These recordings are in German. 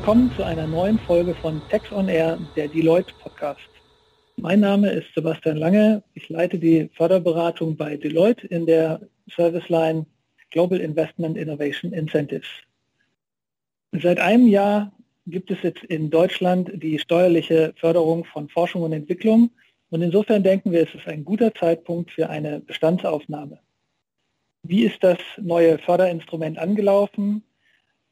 Willkommen zu einer neuen Folge von Tex on Air, der Deloitte Podcast. Mein Name ist Sebastian Lange. Ich leite die Förderberatung bei Deloitte in der Serviceline Global Investment Innovation Incentives. Seit einem Jahr gibt es jetzt in Deutschland die steuerliche Förderung von Forschung und Entwicklung. Und insofern denken wir, es ist ein guter Zeitpunkt für eine Bestandsaufnahme. Wie ist das neue Förderinstrument angelaufen?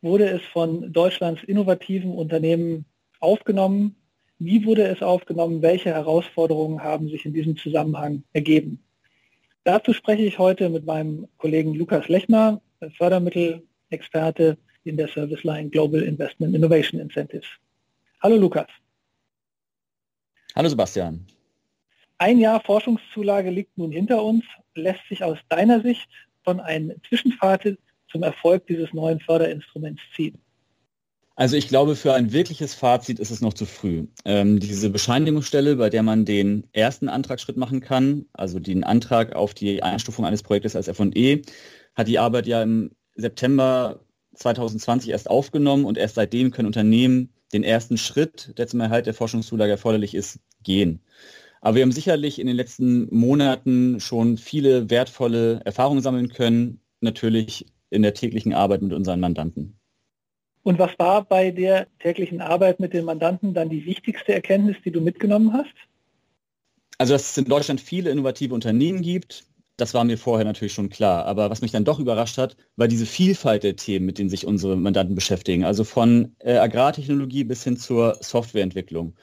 Wurde es von Deutschlands innovativen Unternehmen aufgenommen? Wie wurde es aufgenommen? Welche Herausforderungen haben sich in diesem Zusammenhang ergeben? Dazu spreche ich heute mit meinem Kollegen Lukas Lechner, Fördermittelexperte in der Serviceline Global Investment Innovation Incentives. Hallo Lukas. Hallo Sebastian. Ein Jahr Forschungszulage liegt nun hinter uns. Lässt sich aus deiner Sicht von einem Zwischenfazit zum Erfolg dieses neuen Förderinstruments ziehen? Also ich glaube, für ein wirkliches Fazit ist es noch zu früh. Ähm, diese Bescheinigungsstelle, bei der man den ersten Antragsschritt machen kann, also den Antrag auf die Einstufung eines Projektes als F&E, hat die Arbeit ja im September 2020 erst aufgenommen und erst seitdem können Unternehmen den ersten Schritt, der zum Erhalt der Forschungszulage erforderlich ist, gehen. Aber wir haben sicherlich in den letzten Monaten schon viele wertvolle Erfahrungen sammeln können, natürlich in der täglichen Arbeit mit unseren Mandanten. Und was war bei der täglichen Arbeit mit den Mandanten dann die wichtigste Erkenntnis, die du mitgenommen hast? Also, dass es in Deutschland viele innovative Unternehmen gibt, das war mir vorher natürlich schon klar. Aber was mich dann doch überrascht hat, war diese Vielfalt der Themen, mit denen sich unsere Mandanten beschäftigen. Also von äh, Agrartechnologie bis hin zur Softwareentwicklung.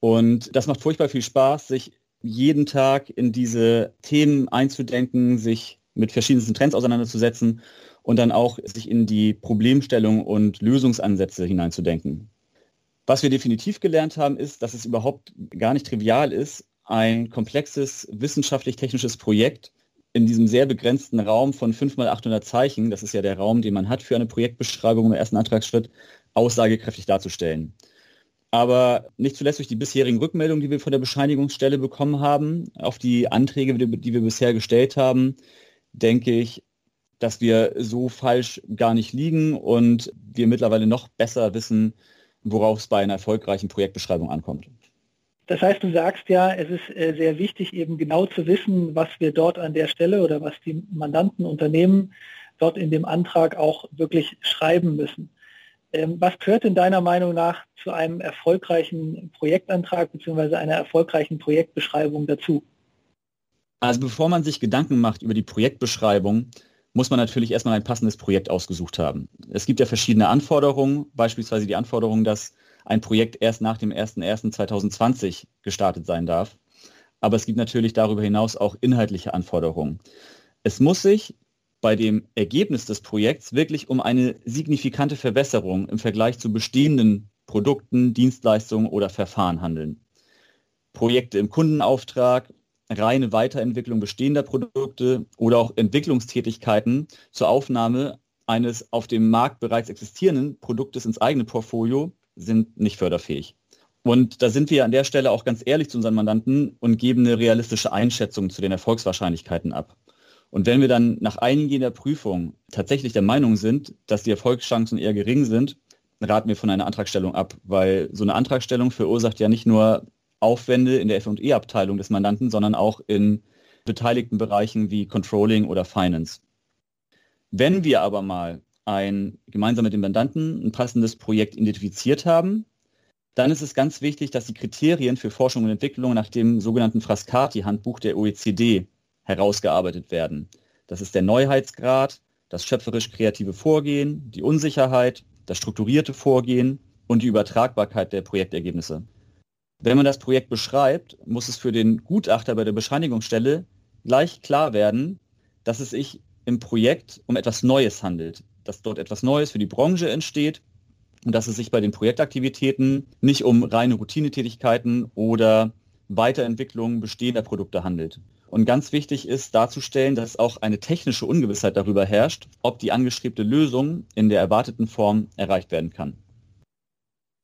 Und das macht furchtbar viel Spaß, sich jeden Tag in diese Themen einzudenken, sich mit verschiedensten Trends auseinanderzusetzen und dann auch sich in die Problemstellung und Lösungsansätze hineinzudenken. Was wir definitiv gelernt haben, ist, dass es überhaupt gar nicht trivial ist, ein komplexes wissenschaftlich-technisches Projekt in diesem sehr begrenzten Raum von 5 mal 800 Zeichen, das ist ja der Raum, den man hat für eine Projektbeschreibung im ersten Antragsschritt, aussagekräftig darzustellen. Aber nicht zuletzt durch die bisherigen Rückmeldungen, die wir von der Bescheinigungsstelle bekommen haben, auf die Anträge, die wir bisher gestellt haben, denke ich, dass wir so falsch gar nicht liegen und wir mittlerweile noch besser wissen, worauf es bei einer erfolgreichen Projektbeschreibung ankommt. Das heißt, du sagst ja, es ist äh, sehr wichtig, eben genau zu wissen, was wir dort an der Stelle oder was die Mandanten, Unternehmen dort in dem Antrag auch wirklich schreiben müssen. Ähm, was gehört in deiner Meinung nach zu einem erfolgreichen Projektantrag bzw. einer erfolgreichen Projektbeschreibung dazu? Also bevor man sich Gedanken macht über die Projektbeschreibung, muss man natürlich erstmal ein passendes Projekt ausgesucht haben. Es gibt ja verschiedene Anforderungen, beispielsweise die Anforderung, dass ein Projekt erst nach dem 01.01.2020 gestartet sein darf. Aber es gibt natürlich darüber hinaus auch inhaltliche Anforderungen. Es muss sich bei dem Ergebnis des Projekts wirklich um eine signifikante Verbesserung im Vergleich zu bestehenden Produkten, Dienstleistungen oder Verfahren handeln. Projekte im Kundenauftrag, reine Weiterentwicklung bestehender Produkte oder auch Entwicklungstätigkeiten zur Aufnahme eines auf dem Markt bereits existierenden Produktes ins eigene Portfolio sind nicht förderfähig. Und da sind wir an der Stelle auch ganz ehrlich zu unseren Mandanten und geben eine realistische Einschätzung zu den Erfolgswahrscheinlichkeiten ab. Und wenn wir dann nach eingehender Prüfung tatsächlich der Meinung sind, dass die Erfolgschancen eher gering sind, raten wir von einer Antragstellung ab, weil so eine Antragstellung verursacht ja nicht nur Aufwände in der F&E-Abteilung des Mandanten, sondern auch in beteiligten Bereichen wie Controlling oder Finance. Wenn wir aber mal ein, gemeinsam mit dem Mandanten ein passendes Projekt identifiziert haben, dann ist es ganz wichtig, dass die Kriterien für Forschung und Entwicklung nach dem sogenannten Frascati-Handbuch der OECD herausgearbeitet werden. Das ist der Neuheitsgrad, das schöpferisch-kreative Vorgehen, die Unsicherheit, das strukturierte Vorgehen und die Übertragbarkeit der Projektergebnisse. Wenn man das Projekt beschreibt, muss es für den Gutachter bei der Bescheinigungsstelle gleich klar werden, dass es sich im Projekt um etwas Neues handelt dass dort etwas Neues für die Branche entsteht und dass es sich bei den Projektaktivitäten nicht um reine Routinetätigkeiten oder Weiterentwicklung bestehender Produkte handelt. Und ganz wichtig ist darzustellen, dass auch eine technische Ungewissheit darüber herrscht, ob die angestrebte Lösung in der erwarteten Form erreicht werden kann.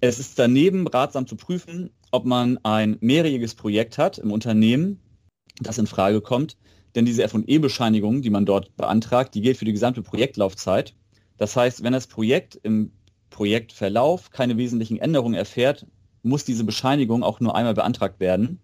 Es ist daneben ratsam zu prüfen, ob man ein mehrjähriges Projekt hat im Unternehmen, das in Frage kommt, denn diese F&E-Bescheinigung, die man dort beantragt, die gilt für die gesamte Projektlaufzeit das heißt, wenn das Projekt im Projektverlauf keine wesentlichen Änderungen erfährt, muss diese Bescheinigung auch nur einmal beantragt werden.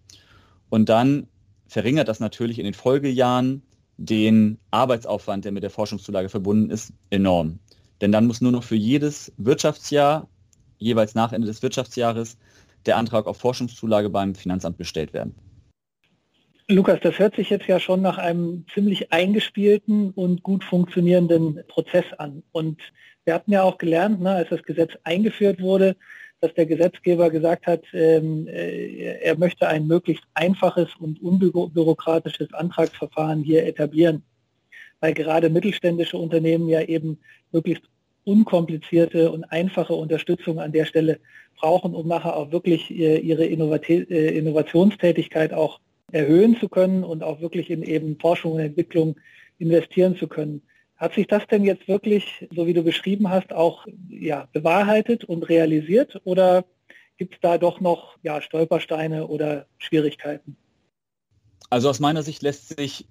Und dann verringert das natürlich in den Folgejahren den Arbeitsaufwand, der mit der Forschungszulage verbunden ist, enorm. Denn dann muss nur noch für jedes Wirtschaftsjahr, jeweils nach Ende des Wirtschaftsjahres, der Antrag auf Forschungszulage beim Finanzamt gestellt werden. Lukas, das hört sich jetzt ja schon nach einem ziemlich eingespielten und gut funktionierenden Prozess an. Und wir hatten ja auch gelernt, ne, als das Gesetz eingeführt wurde, dass der Gesetzgeber gesagt hat, ähm, äh, er möchte ein möglichst einfaches und unbürokratisches Antragsverfahren hier etablieren, weil gerade mittelständische Unternehmen ja eben möglichst unkomplizierte und einfache Unterstützung an der Stelle brauchen, um nachher auch wirklich ihre äh, Innovationstätigkeit auch erhöhen zu können und auch wirklich in eben Forschung und Entwicklung investieren zu können. Hat sich das denn jetzt wirklich, so wie du beschrieben hast, auch ja, bewahrheitet und realisiert oder gibt es da doch noch ja, Stolpersteine oder Schwierigkeiten? Also aus meiner Sicht lässt sich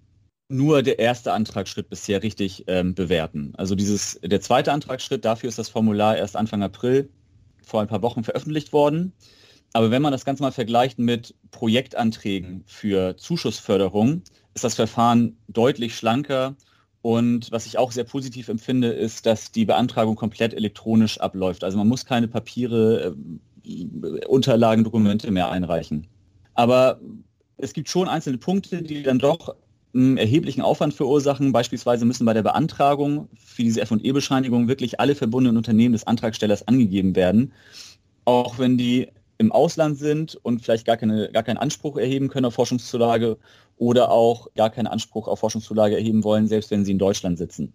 nur der erste Antragsschritt bisher richtig ähm, bewerten. Also dieses, der zweite Antragsschritt, dafür ist das Formular erst Anfang April vor ein paar Wochen veröffentlicht worden. Aber wenn man das Ganze mal vergleicht mit Projektanträgen für Zuschussförderung, ist das Verfahren deutlich schlanker und was ich auch sehr positiv empfinde, ist, dass die Beantragung komplett elektronisch abläuft. Also man muss keine Papiere, äh, Unterlagen, Dokumente mehr einreichen. Aber es gibt schon einzelne Punkte, die dann doch erheblichen Aufwand verursachen. Beispielsweise müssen bei der Beantragung für diese F&E-Bescheinigung wirklich alle verbundenen Unternehmen des Antragstellers angegeben werden. Auch wenn die im Ausland sind und vielleicht gar, keine, gar keinen Anspruch erheben können auf Forschungszulage oder auch gar keinen Anspruch auf Forschungszulage erheben wollen, selbst wenn sie in Deutschland sitzen.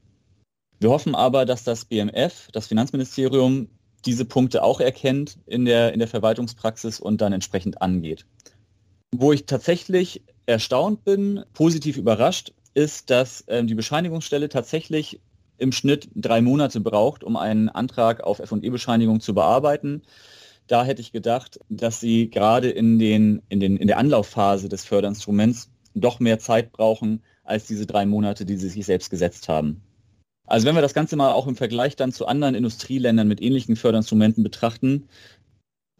Wir hoffen aber, dass das BMF, das Finanzministerium, diese Punkte auch erkennt in der, in der Verwaltungspraxis und dann entsprechend angeht. Wo ich tatsächlich erstaunt bin, positiv überrascht, ist, dass äh, die Bescheinigungsstelle tatsächlich im Schnitt drei Monate braucht, um einen Antrag auf F&E-Bescheinigung zu bearbeiten. Da hätte ich gedacht, dass sie gerade in, den, in, den, in der Anlaufphase des Förderinstruments doch mehr Zeit brauchen als diese drei Monate, die sie sich selbst gesetzt haben. Also wenn wir das Ganze mal auch im Vergleich dann zu anderen Industrieländern mit ähnlichen Förderinstrumenten betrachten,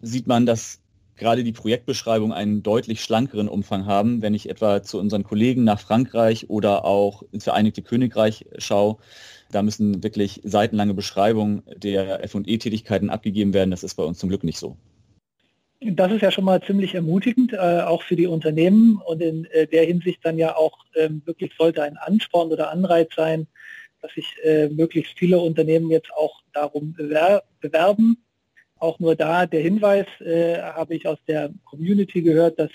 sieht man, dass gerade die Projektbeschreibungen einen deutlich schlankeren Umfang haben. Wenn ich etwa zu unseren Kollegen nach Frankreich oder auch ins Vereinigte Königreich schaue, da müssen wirklich seitenlange Beschreibungen der F&E-Tätigkeiten abgegeben werden. Das ist bei uns zum Glück nicht so. Das ist ja schon mal ziemlich ermutigend, äh, auch für die Unternehmen und in äh, der Hinsicht dann ja auch ähm, wirklich sollte ein Ansporn oder Anreiz sein, dass sich äh, möglichst viele Unternehmen jetzt auch darum bewer bewerben. Auch nur da der Hinweis äh, habe ich aus der Community gehört, dass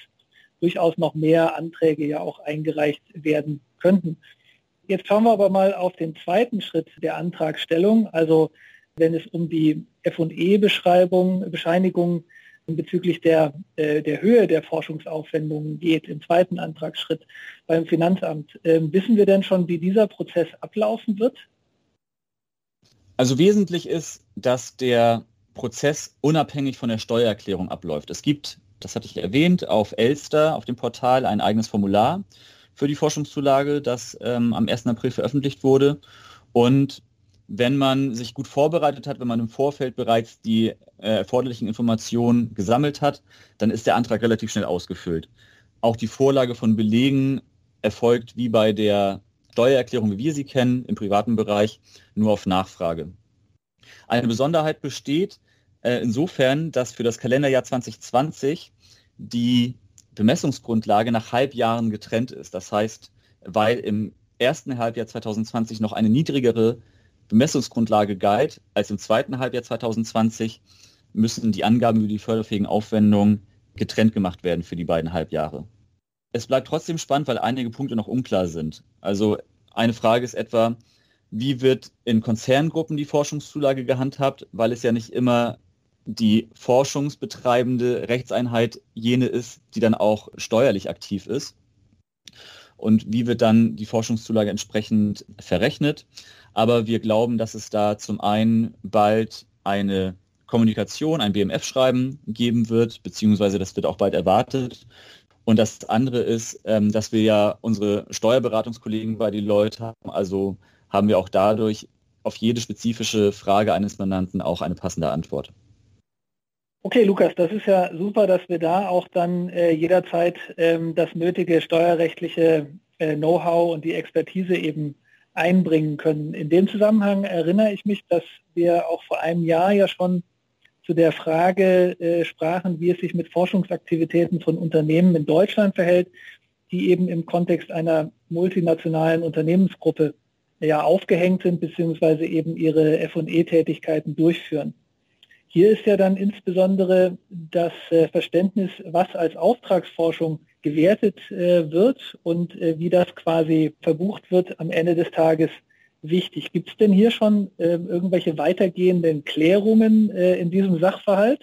durchaus noch mehr Anträge ja auch eingereicht werden könnten. Jetzt schauen wir aber mal auf den zweiten Schritt der Antragstellung, also wenn es um die F&E-Beschreibung, Bescheinigung bezüglich der, äh, der Höhe der Forschungsaufwendungen geht im zweiten Antragsschritt beim Finanzamt. Ähm, wissen wir denn schon, wie dieser Prozess ablaufen wird? Also wesentlich ist, dass der Prozess unabhängig von der Steuererklärung abläuft. Es gibt, das hatte ich erwähnt, auf Elster, auf dem Portal ein eigenes Formular für die Forschungszulage, das ähm, am 1. April veröffentlicht wurde. Und wenn man sich gut vorbereitet hat, wenn man im Vorfeld bereits die äh, erforderlichen Informationen gesammelt hat, dann ist der Antrag relativ schnell ausgefüllt. Auch die Vorlage von Belegen erfolgt wie bei der Steuererklärung, wie wir sie kennen, im privaten Bereich, nur auf Nachfrage. Eine Besonderheit besteht äh, insofern, dass für das Kalenderjahr 2020 die Bemessungsgrundlage nach Halbjahren getrennt ist. Das heißt, weil im ersten Halbjahr 2020 noch eine niedrigere Bemessungsgrundlage galt, als im zweiten Halbjahr 2020 müssen die Angaben über die förderfähigen Aufwendungen getrennt gemacht werden für die beiden Halbjahre. Es bleibt trotzdem spannend, weil einige Punkte noch unklar sind. Also eine Frage ist etwa, wie wird in Konzerngruppen die Forschungszulage gehandhabt, weil es ja nicht immer die forschungsbetreibende Rechtseinheit jene ist, die dann auch steuerlich aktiv ist. Und wie wird dann die Forschungszulage entsprechend verrechnet? Aber wir glauben, dass es da zum einen bald eine Kommunikation, ein BMF-Schreiben geben wird, beziehungsweise das wird auch bald erwartet. Und das andere ist, ähm, dass wir ja unsere Steuerberatungskollegen bei die Leute haben. Also haben wir auch dadurch auf jede spezifische Frage eines Mandanten auch eine passende Antwort. Okay, Lukas, das ist ja super, dass wir da auch dann äh, jederzeit ähm, das nötige steuerrechtliche äh, Know-how und die Expertise eben einbringen können. In dem Zusammenhang erinnere ich mich, dass wir auch vor einem Jahr ja schon zu der Frage äh, sprachen, wie es sich mit Forschungsaktivitäten von Unternehmen in Deutschland verhält, die eben im Kontext einer multinationalen Unternehmensgruppe ja aufgehängt sind, beziehungsweise eben ihre F&E-Tätigkeiten durchführen. Hier ist ja dann insbesondere das äh, Verständnis, was als Auftragsforschung gewertet äh, wird und äh, wie das quasi verbucht wird am Ende des Tages wichtig. Gibt es denn hier schon irgendwelche weitergehenden Klärungen in diesem Sachverhalt?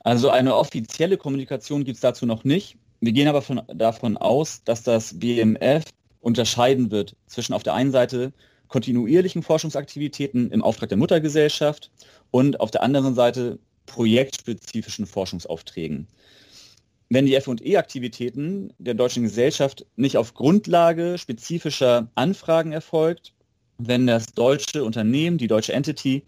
Also eine offizielle Kommunikation gibt es dazu noch nicht. Wir gehen aber von, davon aus, dass das BMF unterscheiden wird zwischen auf der einen Seite kontinuierlichen Forschungsaktivitäten im Auftrag der Muttergesellschaft und auf der anderen Seite projektspezifischen Forschungsaufträgen. Wenn die FE-Aktivitäten der deutschen Gesellschaft nicht auf Grundlage spezifischer Anfragen erfolgt, wenn das deutsche Unternehmen, die deutsche Entity,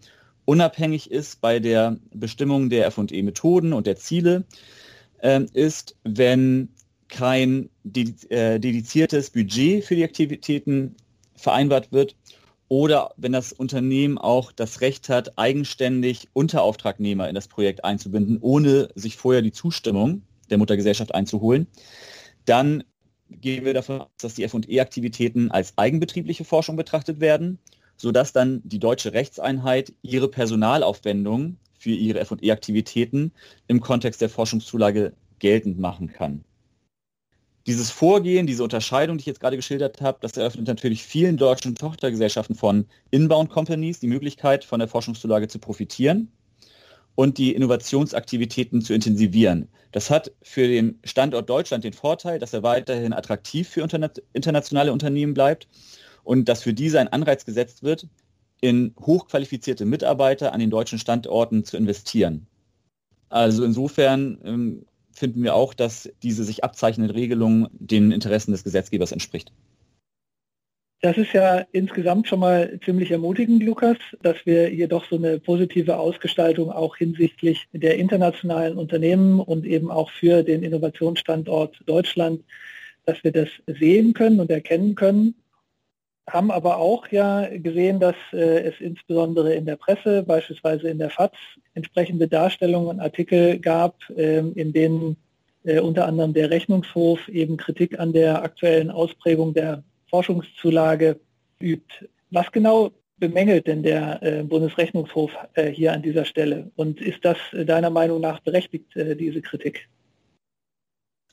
unabhängig ist bei der Bestimmung der FE-Methoden und der Ziele, äh, ist, wenn kein äh, dediziertes Budget für die Aktivitäten vereinbart wird oder wenn das Unternehmen auch das Recht hat, eigenständig Unterauftragnehmer in das Projekt einzubinden, ohne sich vorher die Zustimmung der Muttergesellschaft einzuholen, dann gehen wir davon aus, dass die F&E-Aktivitäten als eigenbetriebliche Forschung betrachtet werden, sodass dann die deutsche Rechtseinheit ihre Personalaufwendungen für ihre F&E-Aktivitäten im Kontext der Forschungszulage geltend machen kann dieses Vorgehen, diese Unterscheidung, die ich jetzt gerade geschildert habe, das eröffnet natürlich vielen deutschen Tochtergesellschaften von Inbound Companies die Möglichkeit, von der Forschungszulage zu profitieren und die Innovationsaktivitäten zu intensivieren. Das hat für den Standort Deutschland den Vorteil, dass er weiterhin attraktiv für internationale Unternehmen bleibt und dass für diese ein Anreiz gesetzt wird, in hochqualifizierte Mitarbeiter an den deutschen Standorten zu investieren. Also insofern ähm, finden wir auch, dass diese sich abzeichnende Regelung den Interessen des Gesetzgebers entspricht. Das ist ja insgesamt schon mal ziemlich ermutigend, Lukas, dass wir hier doch so eine positive Ausgestaltung auch hinsichtlich der internationalen Unternehmen und eben auch für den Innovationsstandort Deutschland, dass wir das sehen können und erkennen können haben aber auch ja gesehen, dass äh, es insbesondere in der Presse, beispielsweise in der FAZ, entsprechende Darstellungen und Artikel gab, äh, in denen äh, unter anderem der Rechnungshof eben Kritik an der aktuellen Ausprägung der Forschungszulage übt. Was genau bemängelt denn der äh, Bundesrechnungshof äh, hier an dieser Stelle? Und ist das äh, deiner Meinung nach berechtigt, diese Kritik?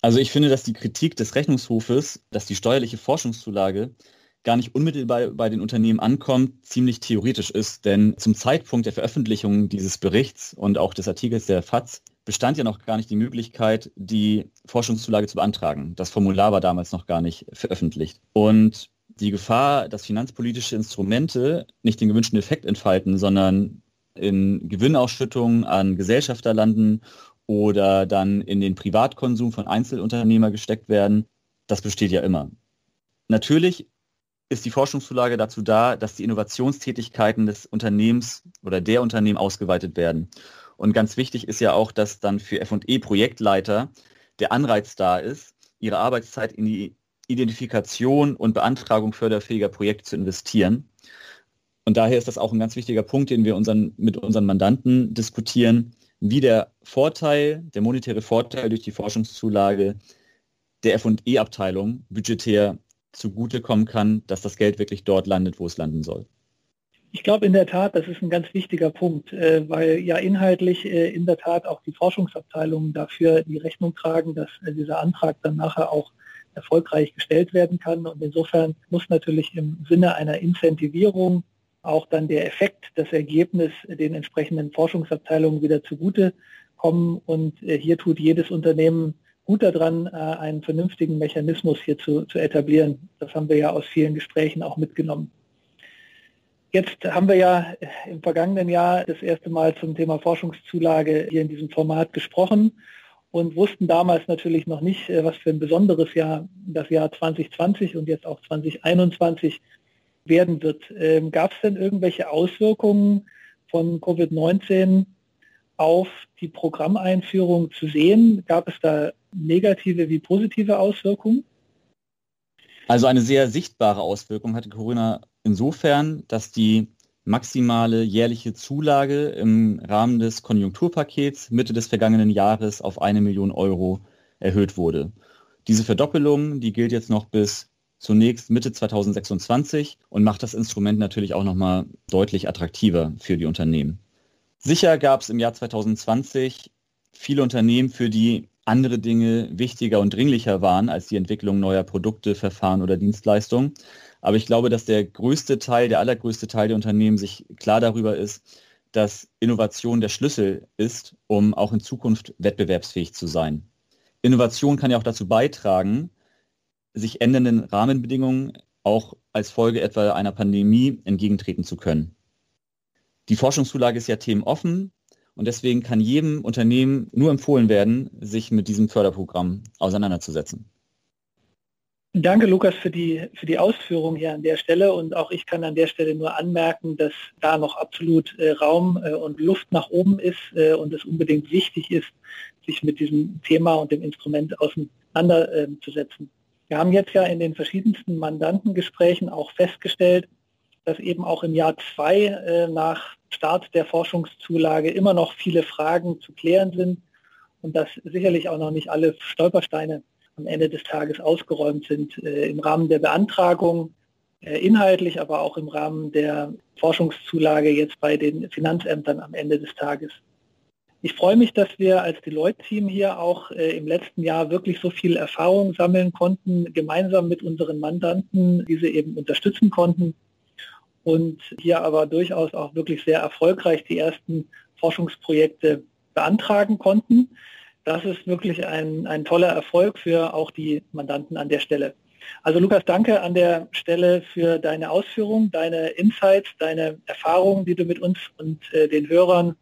Also ich finde, dass die Kritik des Rechnungshofes, dass die steuerliche Forschungszulage gar nicht unmittelbar bei den Unternehmen ankommt, ziemlich theoretisch ist. Denn zum Zeitpunkt der Veröffentlichung dieses Berichts und auch des Artikels der FAZ bestand ja noch gar nicht die Möglichkeit, die Forschungszulage zu beantragen. Das Formular war damals noch gar nicht veröffentlicht. Und die Gefahr, dass finanzpolitische Instrumente nicht den gewünschten Effekt entfalten, sondern in Gewinnausschüttungen an Gesellschafter landen oder dann in den Privatkonsum von Einzelunternehmer gesteckt werden, das besteht ja immer. Natürlich ist die Forschungszulage dazu da, dass die Innovationstätigkeiten des Unternehmens oder der Unternehmen ausgeweitet werden. Und ganz wichtig ist ja auch, dass dann für FE-Projektleiter der Anreiz da ist, ihre Arbeitszeit in die Identifikation und Beantragung förderfähiger Projekte zu investieren. Und daher ist das auch ein ganz wichtiger Punkt, den wir unseren, mit unseren Mandanten diskutieren, wie der Vorteil, der monetäre Vorteil durch die Forschungszulage der FE-Abteilung budgetär zugutekommen kann, dass das Geld wirklich dort landet, wo es landen soll. Ich glaube in der Tat, das ist ein ganz wichtiger Punkt, äh, weil ja inhaltlich äh, in der Tat auch die Forschungsabteilungen dafür die Rechnung tragen, dass äh, dieser Antrag dann nachher auch erfolgreich gestellt werden kann. Und insofern muss natürlich im Sinne einer Incentivierung auch dann der Effekt, das Ergebnis den entsprechenden Forschungsabteilungen wieder zugute kommen. Und hier tut jedes Unternehmen gut daran, äh, einen vernünftigen Mechanismus hier zu, zu etablieren. Das haben wir ja aus vielen Gesprächen auch mitgenommen. Jetzt haben wir ja im vergangenen Jahr das erste Mal zum Thema Forschungszulage hier in diesem Format gesprochen und wussten damals natürlich noch nicht, äh, was für ein besonderes Jahr das Jahr 2020 und jetzt auch 2021 werden wird. Ähm, Gab es denn irgendwelche Auswirkungen von Covid-19 auf die Programmeinführung zu sehen? Gab es da negative wie positive Auswirkungen? Also eine sehr sichtbare Auswirkung hatte Corona insofern, dass die maximale jährliche Zulage im Rahmen des Konjunkturpakets Mitte des vergangenen Jahres auf eine Million Euro erhöht wurde. Diese Verdoppelung, die gilt jetzt noch bis zunächst Mitte 2026 und macht das Instrument natürlich auch nochmal deutlich attraktiver für die Unternehmen. Sicher gab es im Jahr 2020 viele Unternehmen, für die andere Dinge wichtiger und dringlicher waren als die Entwicklung neuer Produkte, Verfahren oder Dienstleistungen. Aber ich glaube, dass der größte Teil, der allergrößte Teil der Unternehmen sich klar darüber ist, dass Innovation der Schlüssel ist, um auch in Zukunft wettbewerbsfähig zu sein. Innovation kann ja auch dazu beitragen, sich ändernden Rahmenbedingungen auch als Folge etwa einer Pandemie entgegentreten zu können. Die Forschungszulage ist ja themenoffen und deswegen kann jedem Unternehmen nur empfohlen werden, sich mit diesem Förderprogramm auseinanderzusetzen. Danke, Lukas, für die, für die Ausführung hier an der Stelle. Und auch ich kann an der Stelle nur anmerken, dass da noch absolut äh, Raum äh, und Luft nach oben ist äh, und es unbedingt wichtig ist, sich mit diesem Thema und dem Instrument auseinanderzusetzen. Wir haben jetzt ja in den verschiedensten Mandantengesprächen auch festgestellt, dass eben auch im Jahr zwei äh, nach Start der Forschungszulage immer noch viele Fragen zu klären sind und dass sicherlich auch noch nicht alle Stolpersteine am Ende des Tages ausgeräumt sind äh, im Rahmen der Beantragung, äh, inhaltlich, aber auch im Rahmen der Forschungszulage jetzt bei den Finanzämtern am Ende des Tages. Ich freue mich, dass wir als Deloitte-Team hier auch äh, im letzten Jahr wirklich so viel Erfahrung sammeln konnten, gemeinsam mit unseren Mandanten, diese eben unterstützen konnten und hier aber durchaus auch wirklich sehr erfolgreich die ersten Forschungsprojekte beantragen konnten. Das ist wirklich ein, ein toller Erfolg für auch die Mandanten an der Stelle. Also Lukas, danke an der Stelle für deine Ausführungen, deine Insights, deine Erfahrungen, die du mit uns und äh, den Hörern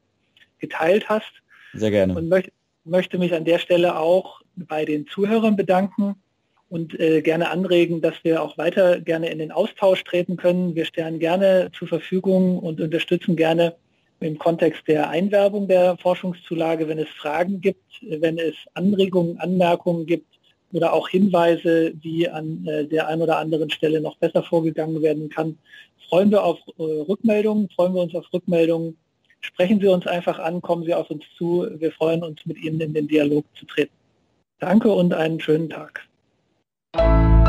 geteilt hast. Sehr gerne. Und möcht, möchte mich an der Stelle auch bei den Zuhörern bedanken und äh, gerne anregen, dass wir auch weiter gerne in den Austausch treten können. Wir stellen gerne zur Verfügung und unterstützen gerne im Kontext der Einwerbung der Forschungszulage, wenn es Fragen gibt, wenn es Anregungen, Anmerkungen gibt oder auch Hinweise, wie an äh, der einen oder anderen Stelle noch besser vorgegangen werden kann. Freuen wir auf äh, Rückmeldungen, freuen wir uns auf Rückmeldungen. Sprechen Sie uns einfach an, kommen Sie auf uns zu. Wir freuen uns, mit Ihnen in den Dialog zu treten. Danke und einen schönen Tag. You